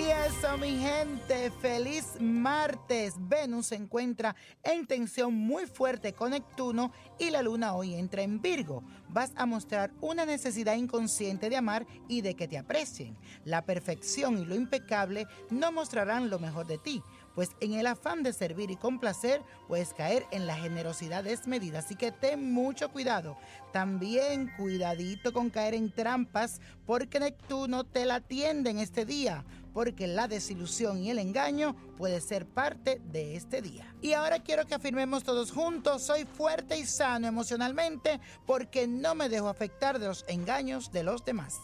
eso, mi gente, feliz martes. Venus se encuentra en tensión muy fuerte con Neptuno y la luna hoy entra en Virgo. Vas a mostrar una necesidad inconsciente de amar y de que te aprecien. La perfección y lo impecable no mostrarán lo mejor de ti pues en el afán de servir y complacer puedes caer en la generosidad desmedida. Así que ten mucho cuidado. También cuidadito con caer en trampas porque Neptuno te la atiende en este día porque la desilusión y el engaño puede ser parte de este día. Y ahora quiero que afirmemos todos juntos, soy fuerte y sano emocionalmente porque no me dejo afectar de los engaños de los demás.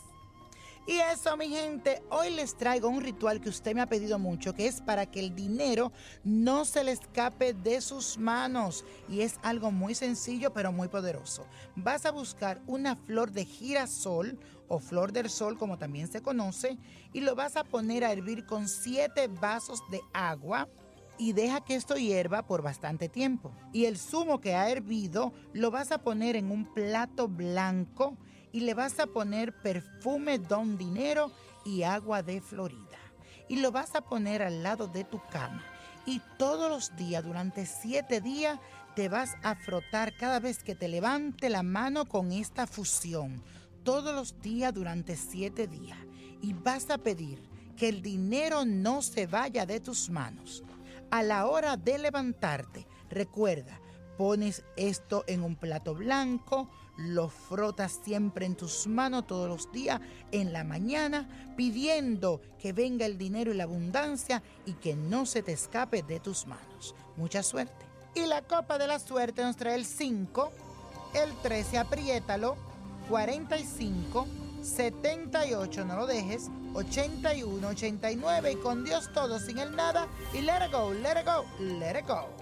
Y eso, mi gente, hoy les traigo un ritual que usted me ha pedido mucho, que es para que el dinero no se le escape de sus manos. Y es algo muy sencillo, pero muy poderoso. Vas a buscar una flor de girasol o flor del sol, como también se conoce, y lo vas a poner a hervir con 7 vasos de agua y deja que esto hierva por bastante tiempo. Y el zumo que ha hervido lo vas a poner en un plato blanco y le vas a poner perfume Don Dinero y agua de Florida. Y lo vas a poner al lado de tu cama. Y todos los días, durante siete días, te vas a frotar cada vez que te levante la mano con esta fusión. Todos los días durante siete días. Y vas a pedir que el dinero no se vaya de tus manos. A la hora de levantarte, recuerda, pones esto en un plato blanco, lo frotas siempre en tus manos todos los días en la mañana, pidiendo que venga el dinero y la abundancia y que no se te escape de tus manos. Mucha suerte. Y la copa de la suerte nos trae el 5, el 13, apriétalo, 45, 78, no lo dejes, 81, 89 y con Dios todo sin el nada y let it go, let it go, let it go.